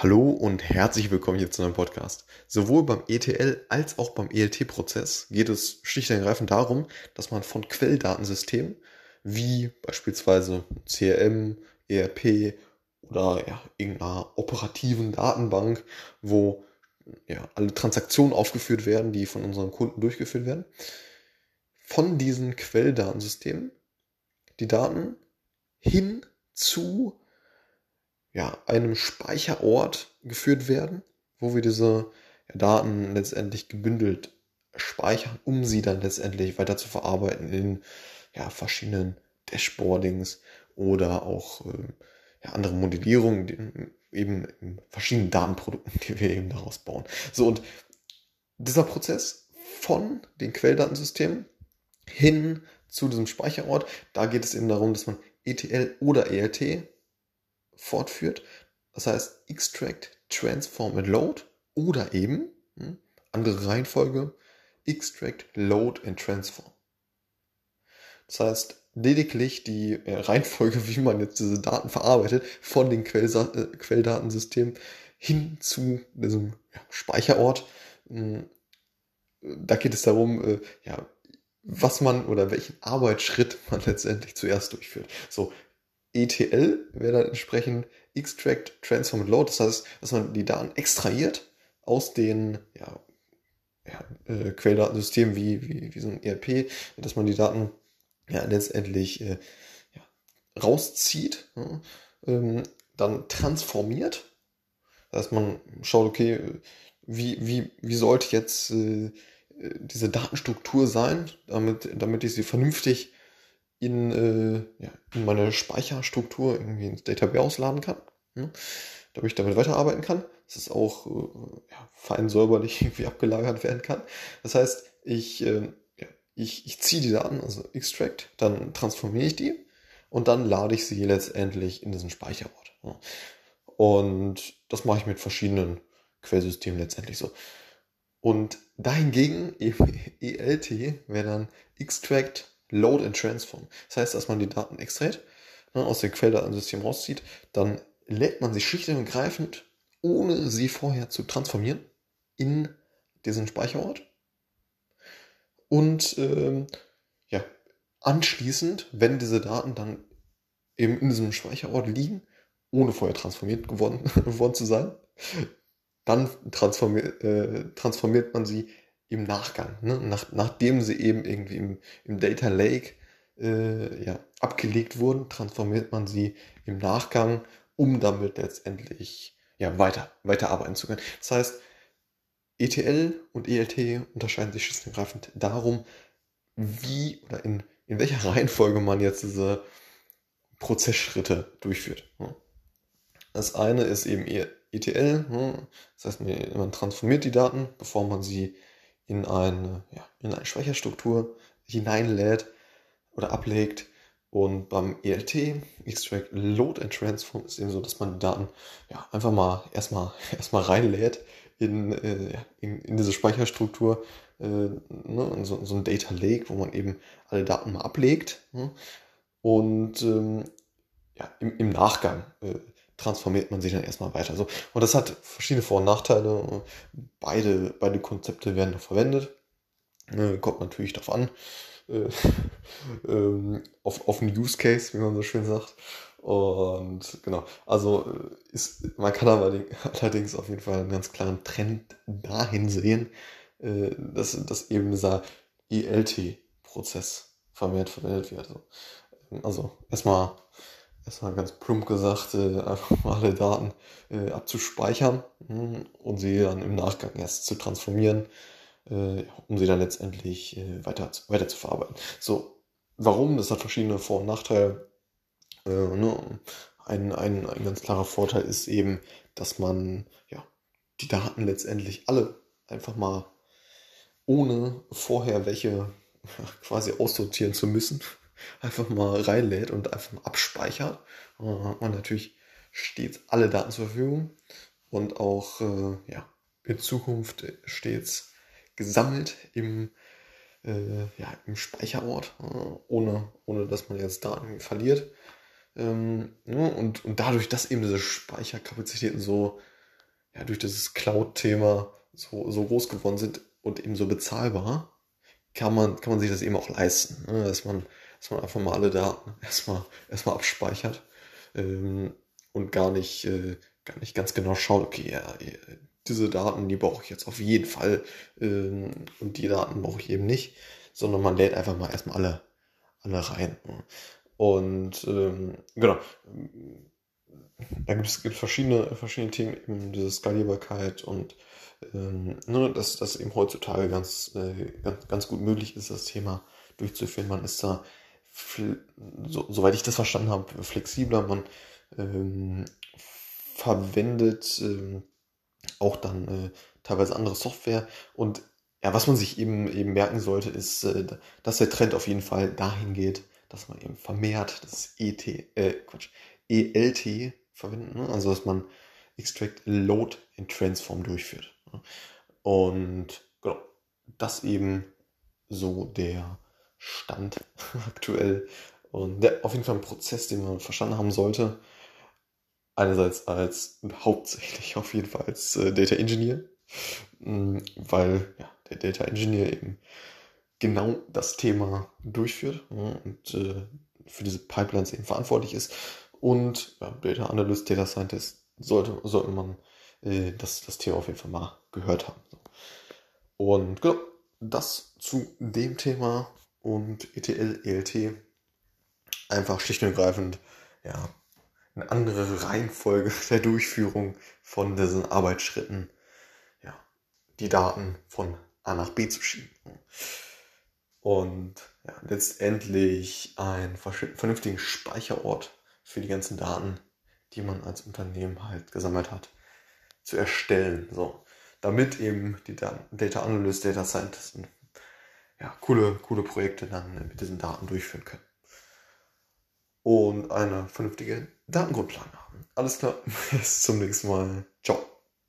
Hallo und herzlich willkommen hier zu einem Podcast. Sowohl beim ETL als auch beim ELT-Prozess geht es schlicht und ergreifend darum, dass man von Quelldatensystemen wie beispielsweise CRM, ERP oder ja, irgendeiner operativen Datenbank, wo ja, alle Transaktionen aufgeführt werden, die von unseren Kunden durchgeführt werden, von diesen Quelldatensystemen die Daten hin zu ja, einem Speicherort geführt werden, wo wir diese Daten letztendlich gebündelt speichern, um sie dann letztendlich weiter zu verarbeiten in ja, verschiedenen Dashboardings oder auch äh, ja, andere Modellierungen, die, eben in verschiedenen Datenprodukten, die wir eben daraus bauen. So, und dieser Prozess von den Quelldatensystemen hin zu diesem Speicherort, da geht es eben darum, dass man ETL oder ELT fortführt. Das heißt Extract, Transform and Load oder eben, hm, andere Reihenfolge, Extract, Load and Transform. Das heißt, lediglich die äh, Reihenfolge, wie man jetzt diese Daten verarbeitet, von den Quellsa äh, Quelldatensystemen hin zu diesem ja, Speicherort. Hm, da geht es darum, äh, ja, was man oder welchen Arbeitsschritt man letztendlich zuerst durchführt. So, ETL wäre dann entsprechend Extract, Transform und Load. Das heißt, dass man die Daten extrahiert aus den ja, ja, äh, Quelldatensystemen wie, wie, wie so ein ERP, dass man die Daten ja, letztendlich äh, ja, rauszieht, ja, ähm, dann transformiert. Das heißt, man schaut, okay, wie, wie, wie sollte jetzt äh, diese Datenstruktur sein, damit, damit ich sie vernünftig in, äh, ja, in meine Speicherstruktur irgendwie ins Database ausladen kann. Ne? Damit ich damit weiterarbeiten kann. Dass es auch äh, ja, fein säuberlich irgendwie abgelagert werden kann. Das heißt, ich, äh, ja, ich, ich ziehe die Daten, also extract, dann transformiere ich die und dann lade ich sie letztendlich in diesen Speicherort. Ja. Und das mache ich mit verschiedenen Quellsystemen letztendlich so. Und dahingegen ELT wäre dann extract Load and Transform. Das heißt, dass man die Daten extrahiert, ne, aus dem Quelldatensystem rauszieht, dann lädt man sie schlicht und ergreifend, ohne sie vorher zu transformieren, in diesen Speicherort. Und ähm, ja, anschließend, wenn diese Daten dann eben in diesem Speicherort liegen, ohne vorher transformiert geworden, geworden zu sein, dann transformiert, äh, transformiert man sie im Nachgang, ne? Nach, nachdem sie eben irgendwie im, im Data Lake äh, ja, abgelegt wurden, transformiert man sie im Nachgang, um damit letztendlich ja, weiter, weiter arbeiten zu können. Das heißt, ETL und ELT unterscheiden sich schlichtgreifend darum, wie oder in, in welcher Reihenfolge man jetzt diese Prozessschritte durchführt. Ne? Das eine ist eben ETL, ne? das heißt, man transformiert die Daten, bevor man sie in eine, ja, in eine Speicherstruktur hineinlädt oder ablegt. Und beim ELT, Extract Load and Transform, ist eben so, dass man die Daten ja, einfach mal erstmal, erstmal reinlädt in, äh, in, in, diese Speicherstruktur, äh, ne, in so, so, ein Data Lake, wo man eben alle Daten mal ablegt. Ne, und ähm, ja, im, im Nachgang äh, transformiert man sich dann erstmal weiter. So. Und das hat verschiedene Vor- und Nachteile. Beide, beide Konzepte werden noch verwendet. Äh, kommt natürlich darauf an. Äh, ähm, auf, auf einen Use Case, wie man so schön sagt. Und genau, also äh, ist, man kann aber allerdings auf jeden Fall einen ganz klaren Trend dahin sehen, äh, dass, dass eben dieser ELT-Prozess vermehrt verwendet wird. Also, also erstmal erstmal ganz plump gesagt, äh, einfach mal alle Daten äh, abzuspeichern mh, und sie dann im Nachgang erst zu transformieren, äh, um sie dann letztendlich äh, weiter, weiter zu verarbeiten. So, warum? Das hat verschiedene Vor- und Nachteile. Äh, ne? ein, ein, ein ganz klarer Vorteil ist eben, dass man ja, die Daten letztendlich alle einfach mal ohne vorher welche quasi aussortieren zu müssen, einfach mal reinlädt und einfach mal abspeichert. Und dann hat man natürlich stets alle Daten zur Verfügung und auch äh, ja, in Zukunft stets gesammelt im, äh, ja, im Speicherort, äh, ohne, ohne dass man jetzt Daten verliert. Ähm, ja, ne, und, und dadurch, dass eben diese Speicherkapazitäten so ja, durch dieses Cloud-Thema so, so groß geworden sind und eben so bezahlbar, kann man, kann man sich das eben auch leisten, ne? dass, man, dass man einfach mal alle Daten erstmal, erstmal abspeichert ähm, und gar nicht, äh, gar nicht ganz genau schaut, okay, ja, diese Daten, die brauche ich jetzt auf jeden Fall ähm, und die Daten brauche ich eben nicht, sondern man lädt einfach mal erstmal alle, alle rein. Und ähm, genau, da gibt es verschiedene, verschiedene Themen, eben diese Skalierbarkeit und ähm, ne, dass das eben heutzutage ganz, äh, ganz, ganz gut möglich ist, das Thema durchzuführen. Man ist da, so, soweit ich das verstanden habe, flexibler. Man ähm, verwendet ähm, auch dann äh, teilweise andere Software und ja, was man sich eben eben merken sollte, ist, äh, dass der Trend auf jeden Fall dahin geht, dass man eben vermehrt das ET, äh, Quatsch, ELT verwenden, ne? also dass man Extract, Load in Transform durchführt. Ne? Und genau, das eben so der Stand aktuell. Und der, auf jeden Fall ein Prozess, den man verstanden haben sollte. Einerseits als hauptsächlich auf jeden Fall als äh, Data Engineer, mm, weil ja, der Data Engineer eben genau das Thema durchführt und äh, für diese Pipelines eben verantwortlich ist. Und ja, Data Analyst, Data Scientist sollte, sollte man äh, das, das Thema auf jeden Fall mal gehört haben. Und genau, das zu dem Thema und ETL, ELT einfach schlicht und ergreifend, ja, eine andere Reihenfolge der Durchführung von diesen Arbeitsschritten, ja, die Daten von A nach B zu schieben. Und ja, letztendlich einen vernünftigen Speicherort für die ganzen Daten, die man als Unternehmen halt gesammelt hat, zu erstellen. So, damit eben die Data Analyst, Data Scientisten ja, coole, coole Projekte dann mit diesen Daten durchführen können. Und eine vernünftige Datengrundlage haben. Alles klar, bis zum nächsten Mal. Ciao.